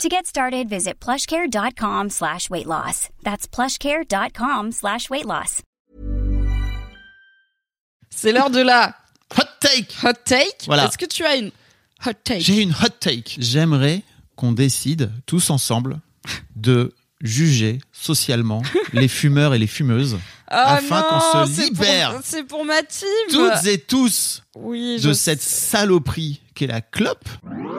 To get started, visit plushcare.com slash weight loss. That's plushcare.com slash weight loss. C'est l'heure de la Hot take hot take. Voilà. Est-ce que tu as une hot take? J'ai une hot take. J'aimerais qu'on décide tous ensemble de juger socialement les fumeurs et les fumeuses Ah afin qu'on se pour- libère C'est pour ma team. toutes et tous Oui, de sais. cette saloperie qu'est la clope.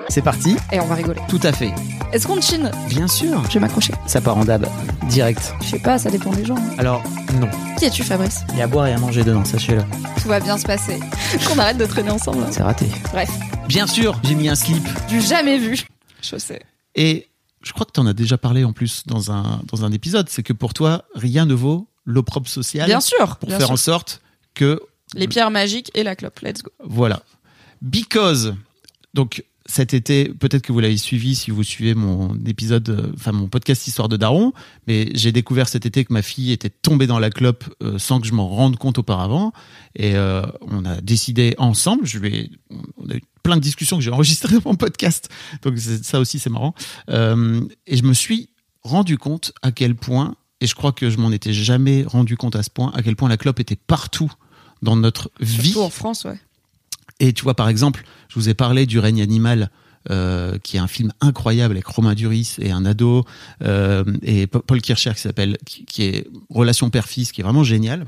C'est parti Et on va rigoler. Tout à fait. Est-ce qu'on chine? Bien sûr. Je vais m'accrocher. Ça part en dab. Direct. Je sais pas, ça dépend des gens. hein. Alors, non. Qui es-tu, Fabrice? Il y a à boire et à manger dedans, sachez-le. Tout va bien se passer. Qu'on arrête de traîner ensemble. C'est raté. Bref, Bien sûr, j'ai mis un slip. du jamais vu. Je sais. Et je crois que tu en as déjà parlé en plus dans un, dans un épisode. C'est que pour toi, rien ne vaut l'opprobre social Bien sûr. pour bien faire sûr. en sorte que Les pierres magiques et la clope. Let's go. Voilà. Because. Donc, cet été, peut-être que vous l'avez suivi si vous suivez mon épisode, euh, enfin mon podcast Histoire de Daron, mais j'ai découvert cet été que ma fille était tombée dans la clope euh, sans que je m'en rende compte auparavant. Et euh, on a décidé ensemble, je vais, on a eu plein de discussions que j'ai enregistrées dans mon podcast, donc ça aussi c'est marrant. Euh, et je me suis rendu compte à quel point, et je crois que je m'en étais jamais rendu compte à ce point, à quel point la clope était partout dans notre vie. Surtout en France, ouais. Et tu vois, par exemple, je vous ai parlé du règne animal, euh, qui est un film incroyable avec Romain Duris et un ado, euh, et Pa- Paul Kircher qui s'appelle, qui, qui est relation père-fils, qui est vraiment génial.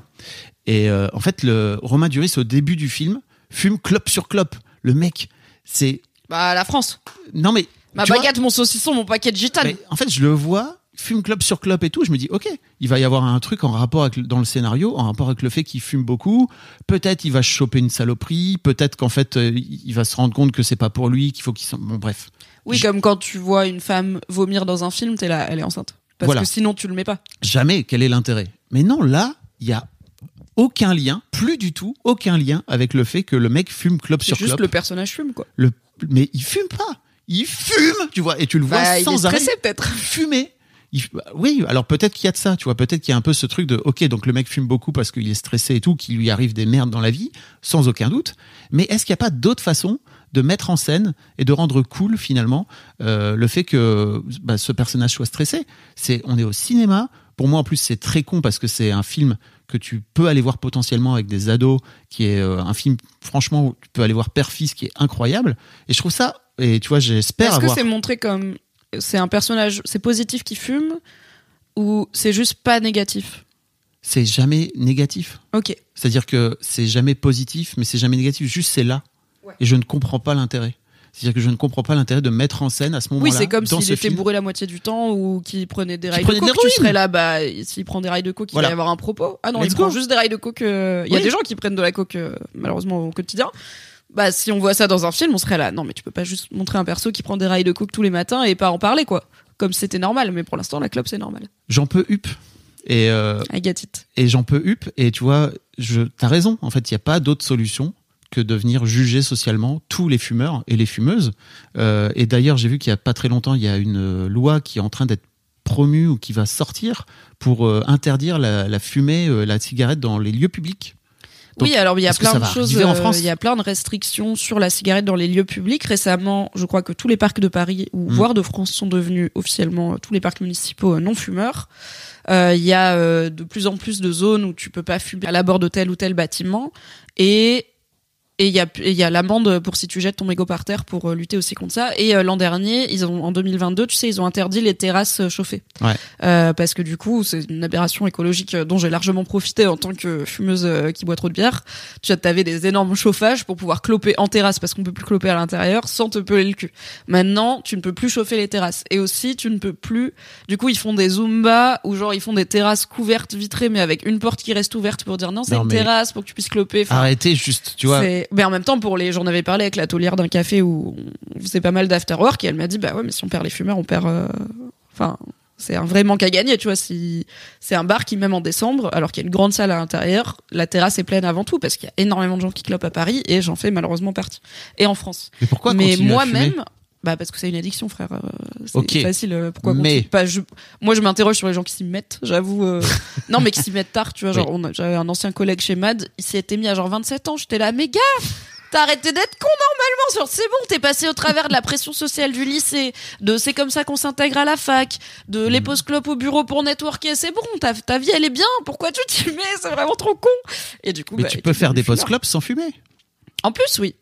Et euh, en fait, le Romain Duris au début du film fume clope sur clope. Le mec, c'est Bah, la France. non mais Ma vois, baguette, mon saucisson, mon paquet de gitane. en fait, je le vois, fume clope sur clope et tout. Je me dis, ok, il va y avoir un truc en rapport avec, dans le scénario, en rapport avec le fait qu'il fume beaucoup. Peut-être il va choper une saloperie. Peut-être qu'en fait, euh, il va se rendre compte que c'est pas pour lui, qu'il faut qu'il s'en. Bon, bref. Oui, Je- comme quand tu vois une femme vomir dans un film, t'es là, elle est enceinte. Parce Voilà. que sinon, tu le mets pas. Jamais. Quel est l'intérêt? Mais non, là, il y a aucun lien, plus du tout, aucun lien avec le fait que le mec fume clope C'est sur juste clope. le personnage fume, quoi. Le- Mais il fume pas. Il fume, tu vois, et tu le vois Bah, il est sans arrêt. peut-être. fumer. Il- bah, oui, alors peut-être qu'il y a de ça, tu vois, peut-être qu'il y a un peu ce truc de, ok, donc le mec fume beaucoup parce qu'il est stressé et tout, qu'il lui arrive des merdes dans la vie, sans aucun doute. Mais est-ce qu'il n'y a pas d'autre façon de mettre en scène et de rendre cool finalement euh, le fait que bah, ce personnage soit stressé? C'est, on est au cinéma. Pour moi, en plus, c'est très con parce que c'est un film que tu peux aller voir potentiellement avec des ados, qui est euh, un film, franchement, où tu peux aller voir père-fils, qui est incroyable. Et je trouve ça, et tu vois, j'espère Est-ce que c'est montré comme c'est un personnage, c'est positif qui fume ou c'est juste pas négatif? C'est jamais négatif. Ok. C'est-à-dire que c'est jamais positif, mais c'est jamais négatif. Juste c'est là. Ouais. Et je ne comprends pas l'intérêt. C'est-à-dire que je ne comprends pas l'intérêt de mettre en scène à ce moment-là. Oui, c'est comme s'il était film. bourré la moitié du temps ou qu'il prenait des rails de coke. Tu serais là, bah, s'il prend des rails de coke, il Voilà. va y avoir un propos. Ah non, Let's il prend go. juste des rails de coke. euh, Il y a Oui. des gens qui prennent de la coke, euh, malheureusement, au quotidien. Bah, si on voit ça dans un film, on serait là. Non, mais tu peux pas juste montrer un perso qui prend des rails de coke tous les matins et pas en parler, quoi. Comme c'était normal. Mais pour l'instant, la clope, c'est normal. J'en peux hup. Et, euh, I get it. et j'en peux hup. Et tu vois, je, t'as raison. En fait, il n'y a pas d'autre solution que de venir juger socialement tous les fumeurs et les fumeuses. Euh, et d'ailleurs, j'ai vu qu'il y a pas très longtemps, il y a une euh, loi qui est en train d'être promue ou qui va sortir pour euh, interdire la, la fumée, la cigarette dans les lieux publics. Donc, oui, alors il y a plein de choses. euh, France Il y a plein de restrictions sur la cigarette dans les lieux publics. Récemment, je crois que tous les parcs de Paris ou Mm. voire de France sont devenus officiellement euh, tous les parcs municipaux euh, non fumeurs. Euh, Il y a euh, de plus en plus de zones où tu peux pas fumer à l'abord de tel ou tel bâtiment et et il y a y a l'amende pour si tu jettes ton mégot par terre pour euh, lutter aussi contre ça. Et euh, l'an dernier, ils ont en 2022, tu sais, ils ont interdit les terrasses euh, chauffées. Ouais. Euh, parce que du coup, c'est une aberration écologique dont j'ai largement profité en tant que fumeuse qui boit trop de bière. Tu avais des énormes chauffages pour pouvoir cloper en terrasse parce qu'on peut plus cloper à l'intérieur sans te peler le cul. Maintenant, tu ne peux plus chauffer les terrasses. Et aussi, tu ne peux plus. Du coup, ils font des zumba ou genre ils font des terrasses couvertes vitrées mais avec une porte qui reste ouverte pour dire non, c'est une mais- terrasse pour que tu puisses cloper. Enfin, Arrêtez juste, tu vois. C'est- Mais en même temps, pour les, j'en avais parlé avec la taulière d'un café où on faisait pas mal d'after work et elle m'a dit bah ouais, mais si on perd les fumeurs, on perd. euh, Enfin, c'est un vrai manque à gagner, tu vois. Si c'est un bar qui même en décembre, alors qu'il y a une grande salle à l'intérieur, la terrasse est pleine avant tout parce qu'il y a énormément de gens qui clopent à Paris et j'en fais malheureusement partie. Et en France. Mais pourquoi Mais moi-même, bah parce que c'est une addiction, frère. euh, C'est facile. euh, Pourquoi Mais- pas je... Moi, je m'interroge sur les gens qui s'y mettent. J'avoue. euh, non, mais qui s'y mettent tard. Tu vois, genre, j'avais un ancien collègue chez Mad. Il s'y était mis à genre 27 ans. J'étais là, mais gars, t'as arrêté d'être con normalement. C'est bon, t'es passé au travers de la pression sociale du lycée, de c'est comme ça qu'on s'intègre à la fac, de Mm. les pauses clopes au bureau pour networker. C'est bon, ta, ta vie elle est bien. Pourquoi tu t'y mets C'est vraiment trop con. Et du coup, Mais bah, tu peux faire des là. post-clubs sans fumer. En plus, oui.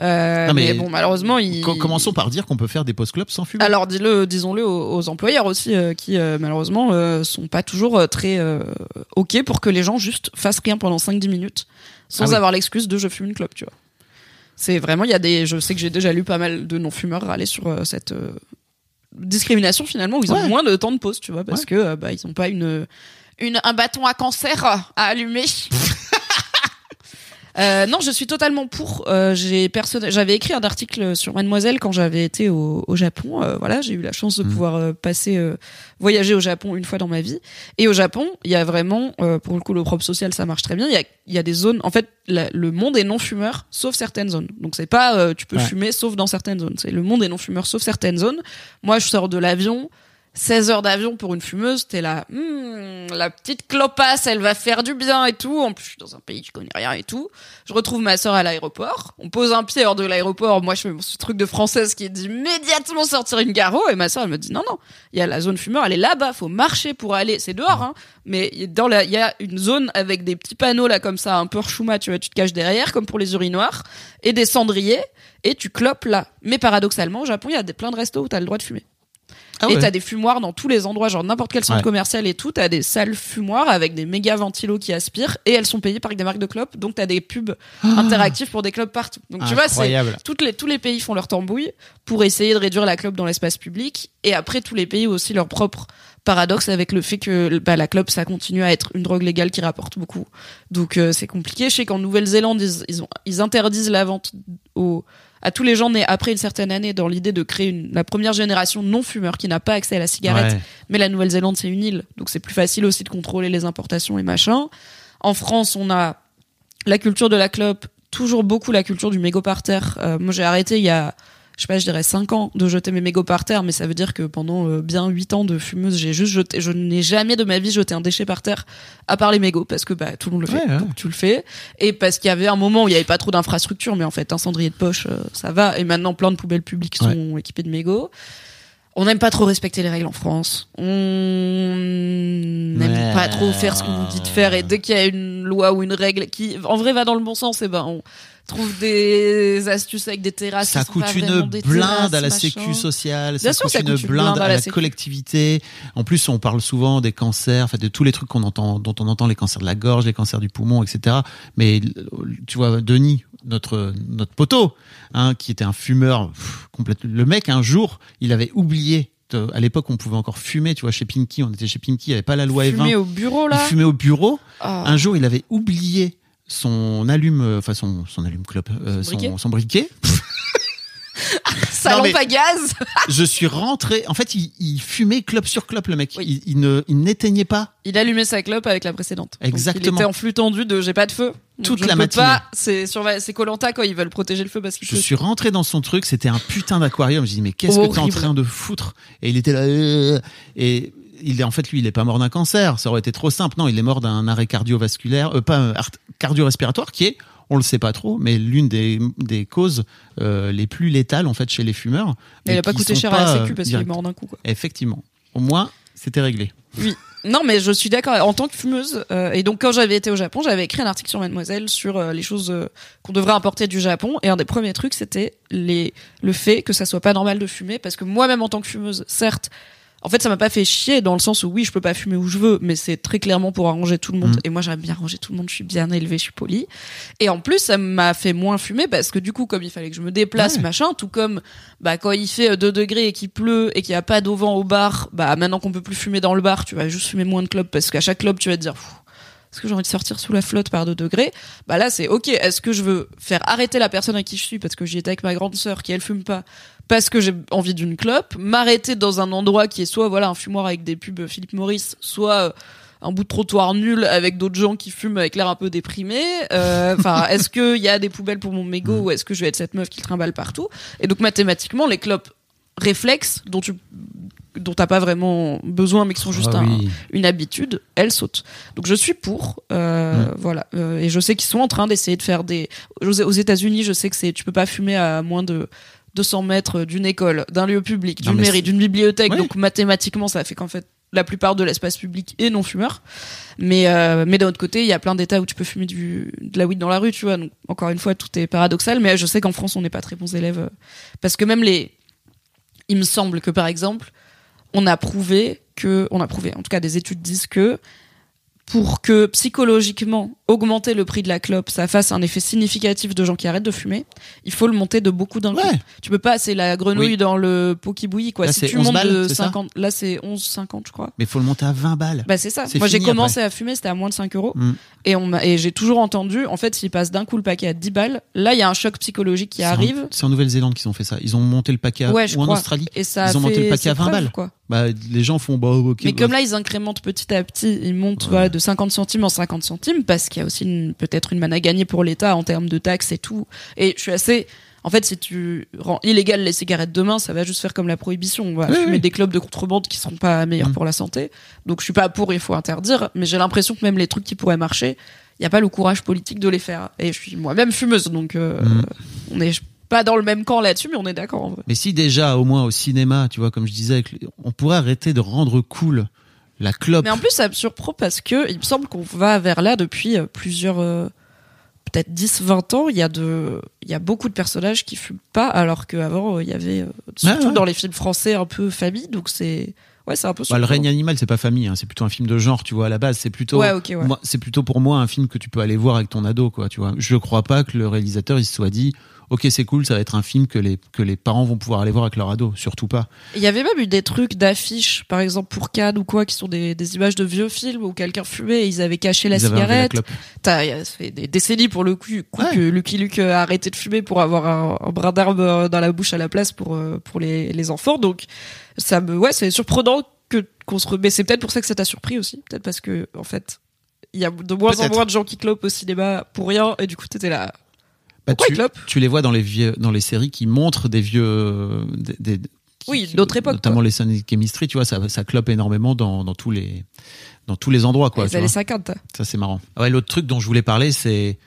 Euh, Non, mais, mais bon, malheureusement, il. Co- Commençons par dire qu'on peut faire des post-clubs sans fumer. Alors dis-le, disons-le aux, aux employeurs aussi, euh, qui euh, malheureusement euh, sont pas toujours très ok pour que les gens juste fassent rien pendant 5-10 minutes, sans Ah oui. avoir l'excuse de je fume une clope, tu vois. C'est vraiment, il y a des, je sais que j'ai déjà lu pas mal de non-fumeurs râler sur cette discrimination finalement où ils ont moins de temps de pause, tu vois, parce Ouais. que bah, ils ont pas une, une un bâton à cancer à allumer. Euh, non, je suis totalement pour. Euh, j'ai personne... J'avais écrit un article sur Mademoiselle quand j'avais été au, au Japon. Euh, voilà, j'ai eu la chance de Mhm. pouvoir euh, passer, euh, voyager au Japon une fois dans ma vie. Et au Japon, il y a vraiment, euh, pour le coup, le propre social, ça marche très bien. Il y a, y a des zones. En fait, la- le monde est non fumeur, sauf certaines zones. Donc c'est pas, euh, tu peux Ouais. fumer, sauf dans certaines zones. C'est le monde est non fumeur, sauf certaines zones. Moi, je sors de l'avion. 16 heures d'avion pour une fumeuse, t'es là, Hmm, la petite clopasse, elle va faire du bien et tout. En plus, je suis dans un pays je connais rien et tout. Je retrouve ma sœur à l'aéroport. On pose un pied hors de l'aéroport. Moi, je fais mon truc de française qui dit immédiatement sortir une garo. Et ma sœur, elle me dit non, non. Il y a la zone fumeur, elle est là-bas. Faut marcher pour aller. C'est dehors, hein. Mais dans la, il y a une zone avec des petits panneaux là comme ça, un peu chouma. Tu vois, tu te caches derrière, comme pour les urinoirs, et des cendriers. Et tu clopes là. Mais paradoxalement, au Japon, il y a des, plein de restos où t'as le droit de fumer. Ah et ouais. t'as des fumoirs dans tous les endroits, genre n'importe quel centre Ouais. commercial et tout. T'as des salles fumoirs avec des méga ventilos qui aspirent et elles sont payées par des marques de clopes. Donc t'as des pubs interactifs pour des clopes partout. Donc tu vois, c'est toutes les, tous les pays font leur tambouille pour essayer de réduire la clope dans l'espace public. Et après, tous les pays ont aussi leur propre paradoxe avec le fait que bah, la clope, ça continue à être une drogue légale qui rapporte beaucoup. Donc euh, c'est compliqué. Je sais qu'en Nouvelle-Zélande, ils, ils, ont, ils interdisent la vente aux, à tous les gens nés après une certaine année dans l'idée de créer une, la première génération non-fumeur qui n'a pas accès à la cigarette. Ouais. Mais la Nouvelle-Zélande, c'est une île, donc c'est plus facile aussi de contrôler les importations et machin. En France, on a la culture de la clope, toujours beaucoup la culture du mégot par terre. Euh, moi, j'ai arrêté il y a, je sais pas, je dirais 5 ans de jeter mes mégots par terre, mais ça veut dire que pendant euh, bien 8 ans de fumeuse, j'ai juste jeté, je n'ai jamais de ma vie jeté un déchet par terre, à part les mégots, parce que bah, tout le monde le fait, Ouais, ouais. donc tu le fais. Et parce qu'il y avait un moment où il y avait pas trop d'infrastructures, mais en fait, un cendrier de poche, euh, ça va. Et maintenant, plein de poubelles publiques sont équipées de mégots. On n'aime pas trop respecter les règles en France. On n'aime pas trop faire ce qu'on nous dit de faire. Et dès qu'il y a une loi ou une règle qui, en vrai, va dans le bon sens, et ben, on trouve des astuces avec des terrasses. Ça coûte une blinde à la sécu sociale, ça coûte une blinde, à la collectivité. En plus, on parle souvent des cancers, de tous les trucs qu'on entend, dont on entend les cancers de la gorge, les cancers du poumon, etc. Mais tu vois, Denis, notre notre poteau, hein, qui était un fumeur pff, complètement. Le mec, un jour, il avait oublié. à l'époque, on pouvait encore fumer, tu vois, chez Pinky, on était chez Pinky, il n'y avait pas la loi Fumer E20. au bureau, Il là. fumait au bureau. Ah. Un jour, il avait oublié son allume, euh, enfin son, son allume clope, euh, Son briquet son, son briquet. Sa lampe à gaz. je suis rentré. En fait, il, il fumait clope sur clope, le mec. Oui. Il, il ne, il n'éteignait pas. Il allumait sa clope avec la précédente. Donc, Exactement. il était en flux tendu de j'ai pas de feu. Toute je ne la peux matinée. pas. C'est sur c'est Colanta quand ils veulent protéger le feu parce qu'il Je suis rentré dans son truc. C'était un putain d'aquarium. Je dis mais qu'est-ce que t'es en train de foutre? Et il était là. euh, et il est en fait lui, il est pas mort d'un cancer. Ça aurait été trop simple. Non, il est mort d'un arrêt cardiovasculaire, euh, pas cardio-respiratoire, qui est on le sait pas trop, mais l'une des, des causes euh, les plus létales en fait chez les fumeurs. Mais il a pas coûté cher à la euh, sécu parce qu'il est mort d'un coup. Quoi. Effectivement. Au moins, c'était réglé. Non, mais je suis d'accord. En tant que fumeuse, euh, et donc quand j'avais été au Japon, j'avais écrit un article sur Mademoiselle sur euh, les choses euh, qu'on devrait importer du Japon. Et un des premiers trucs, c'était les le fait que ça soit pas normal de fumer, parce que moi-même en tant que fumeuse, certes. En fait, ça m'a pas fait chier dans le sens où oui, je peux pas fumer où je veux, mais c'est très clairement pour arranger tout le monde. Mm. Et moi, j'aime bien arranger tout le monde. Je suis bien élevée, je suis polie. Et en plus, ça m'a fait moins fumer parce que du coup, comme il fallait que je me déplace, Ouais. machin, tout comme bah quand il fait 2 degrés et qu'il pleut et qu'il y a pas d'au vent au bar, bah maintenant qu'on peut plus fumer dans le bar, tu vas juste fumer moins de clopes parce qu'à chaque clope, tu vas te dire Est-ce que j'ai envie de sortir sous la flotte par deux degrés? Bah là, c'est ok. Est-ce que je veux faire arrêter la personne à qui je suis parce que j'y étais avec ma grande sœur qui elle fume pas parce que j'ai envie d'une clope, m'arrêter dans un endroit qui est soit voilà un fumoir avec des pubs Philippe Maurice, soit euh, un bout de trottoir nul avec d'autres gens qui fument avec l'air un peu déprimé. Euh, Enfin, est-ce qu'il y a des poubelles pour mon mégot ou est-ce que je vais être cette meuf qui trimballe partout? Et donc mathématiquement, les clopes réflexes dont tu dont t'as pas vraiment besoin mais qui sont juste Ah un- oui. une habitude, elles sautent. Donc je suis pour, euh, voilà. Euh, et je sais qu'ils sont en train d'essayer de faire des. aux aux États-Unis, je sais que c'est tu peux pas fumer à moins de 200 mètres d'une école, d'un lieu public, d'une mairie, d'une bibliothèque. Donc mathématiquement, ça fait qu'en fait la plupart de l'espace public est non fumeur. Mais euh, mais d'un autre côté, il y a plein d'États où tu peux fumer du de la weed dans la rue, tu vois. Donc encore une fois, tout est paradoxal. Mais je sais qu'en France, on n'est pas très bons élèves euh, parce que même les il me semble que par exemple, on a prouvé que, on a prouvé, en tout cas des études disent que pour que psychologiquement augmenter le prix de la clope, ça fasse un effet significatif de gens qui arrêtent de fumer, il faut le monter de beaucoup d'un coup. Ouais. Tu peux pas, c'est la grenouille Oui. dans le pot qui bouillit quoi. Là, si tu 11 montes balles, de c'est ça 50, là c'est 11 50 je crois. Mais faut le monter à 20 balles. Bah c'est ça. Moi j'ai commencé à fumer, c'était à moins de 5 euros. Mm. Et, on m'a- et j'ai toujours entendu, en fait, s'il passe d'un coup le paquet à 10 balles, là il y a un choc psychologique qui en- arrive. C'est en Nouvelle-Zélande qu'ils ont fait ça. Ils ont monté le paquet à, Ouais, ou en. Australie. Et ça Ils ont monté le paquet à 20 preuves, balles. Quoi. Bah, les gens font bah ok. Mais bah, comme là, ils incrémentent petit à petit, ils montent voilà, de 50 centimes en 50 centimes parce qu'il y a aussi peut-être une manne à gagner pour l'État en termes de taxes et tout. Et je suis assez. En fait, si tu rends illégal les cigarettes demain, ça va juste faire comme la prohibition. On va Oui, fumer oui. des clubs de contrebande qui seront pas meilleurs Mm. pour la santé. Donc, je suis pas pour, il faut interdire. Mais j'ai l'impression que même les trucs qui pourraient marcher, il n'y a pas le courage politique de les faire. Et je suis moi-même fumeuse, donc euh, Mm. on est pas dans le même camp là-dessus, mais on est d'accord. Mais si déjà, au moins au cinéma, tu vois, comme je disais, on pourrait arrêter de rendre cool la clope. Mais en plus, ça me surprend parce que il me semble qu'on va vers là depuis euh, plusieurs, euh, peut-être 10, 20 ans. Il y a de, il y a beaucoup de personnages qui fument pas, alors qu'avant, euh, il y avait, euh, surtout ouais. dans les films français, un peu famille. Donc c'est, ouais, c'est un peu Bah, le règne animal, c'est pas famille, hein, c'est plutôt un film de genre, tu vois, à la base. C'est plutôt, Ouais, ok, ouais. c'est plutôt pour moi un film que tu peux aller voir avec ton ado, quoi, tu vois. Je crois pas que le réalisateur, il se soit dit, ok, c'est cool, ça va être un film que les, que les parents vont pouvoir aller voir avec leur ado, surtout pas. Il y avait même eu des trucs d'affiches, par exemple pour Cannes ou quoi, qui sont des, des images de vieux films où quelqu'un fumait et ils avaient caché la Ils cigarette. T'as, fait des décennies pour le coup, coup Ouais. que Lucky Luke a arrêté de fumer pour avoir un, un brin d'herbe euh, dans la bouche à la place pour euh, pour les, les enfants. Donc ça me, ouais, c'est surprenant que qu'on se remet. C'est peut-être pour ça que ça t'a surpris aussi, peut-être parce que en fait il y a de moins en moins de gens qui clopent au cinéma pour rien et du coup t'étais là. Bah, tu, les vois dans les vieux, dans les séries qui montrent des vieux, des, des- qui- Oui, d'autres époques, notamment les Sonic Chemistry, tu vois, ça, ça clope énormément dans, dans tous les, dans tous les endroits, quoi. les années vois. 50. Ça, c'est marrant. Ouais, l'autre truc dont je voulais parler, c'est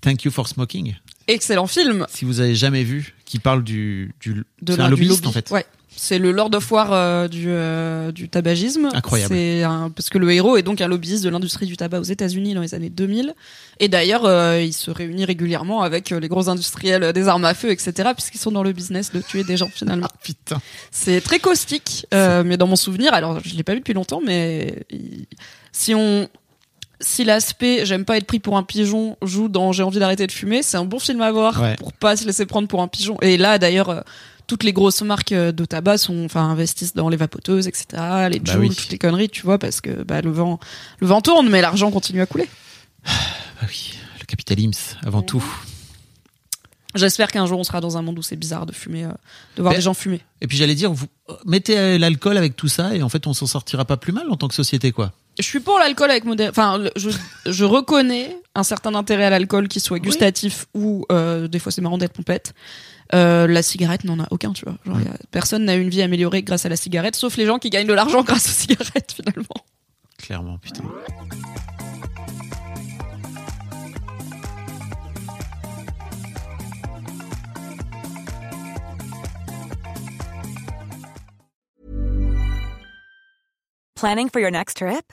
Thank You for Smoking. Excellent film. Si vous avez jamais vu, qui parle du, du de c'est un lobbyiste lobby. en fait. Ouais. C'est le Lord of War euh, du, euh, du tabagisme. Incroyable. C'est parce que le héros est donc un lobbyiste de l'industrie du tabac aux États-Unis dans les années 2000. Et d'ailleurs, euh, il se réunit régulièrement avec les gros industriels des armes à feu, etc., puisqu'ils sont dans le business de tuer des gens finalement. Ah putain. C'est très caustique, mais dans mon souvenir, alors je l'ai pas vu depuis longtemps, mais si on si l'aspect j'aime pas être pris pour un pigeon joue dans j'ai envie d'arrêter de fumer, c'est un bon film à voir Ouais. pour pas se laisser prendre pour un pigeon. Et là d'ailleurs euh, toutes les grosses marques euh, de tabac sont enfin investissent dans les vapoteuses etc les Bah oui. toutes les conneries tu vois parce que bah, le vent le vent tourne mais l'argent continue à couler Bah oui, le capitalisme avant tout. j'espère qu'un jour on sera dans un monde où c'est bizarre de fumer euh, de voir Mais- des gens fumer Et puis j'allais dire, vous mettez l'alcool avec tout ça et en fait on s'en sortira pas plus mal en tant que société, quoi. Je suis pour l'alcool avec modération. Enfin, le- je, je reconnais un certain intérêt à l'alcool qui soit gustatif ou euh, des fois c'est marrant d'être pompette. Euh, la cigarette n'en a aucun, tu vois. Genre, y a- personne n'a une vie améliorée grâce à la cigarette, sauf les gens qui gagnent de l'argent grâce aux cigarettes finalement. Clairement, putain. Planning for your next trip?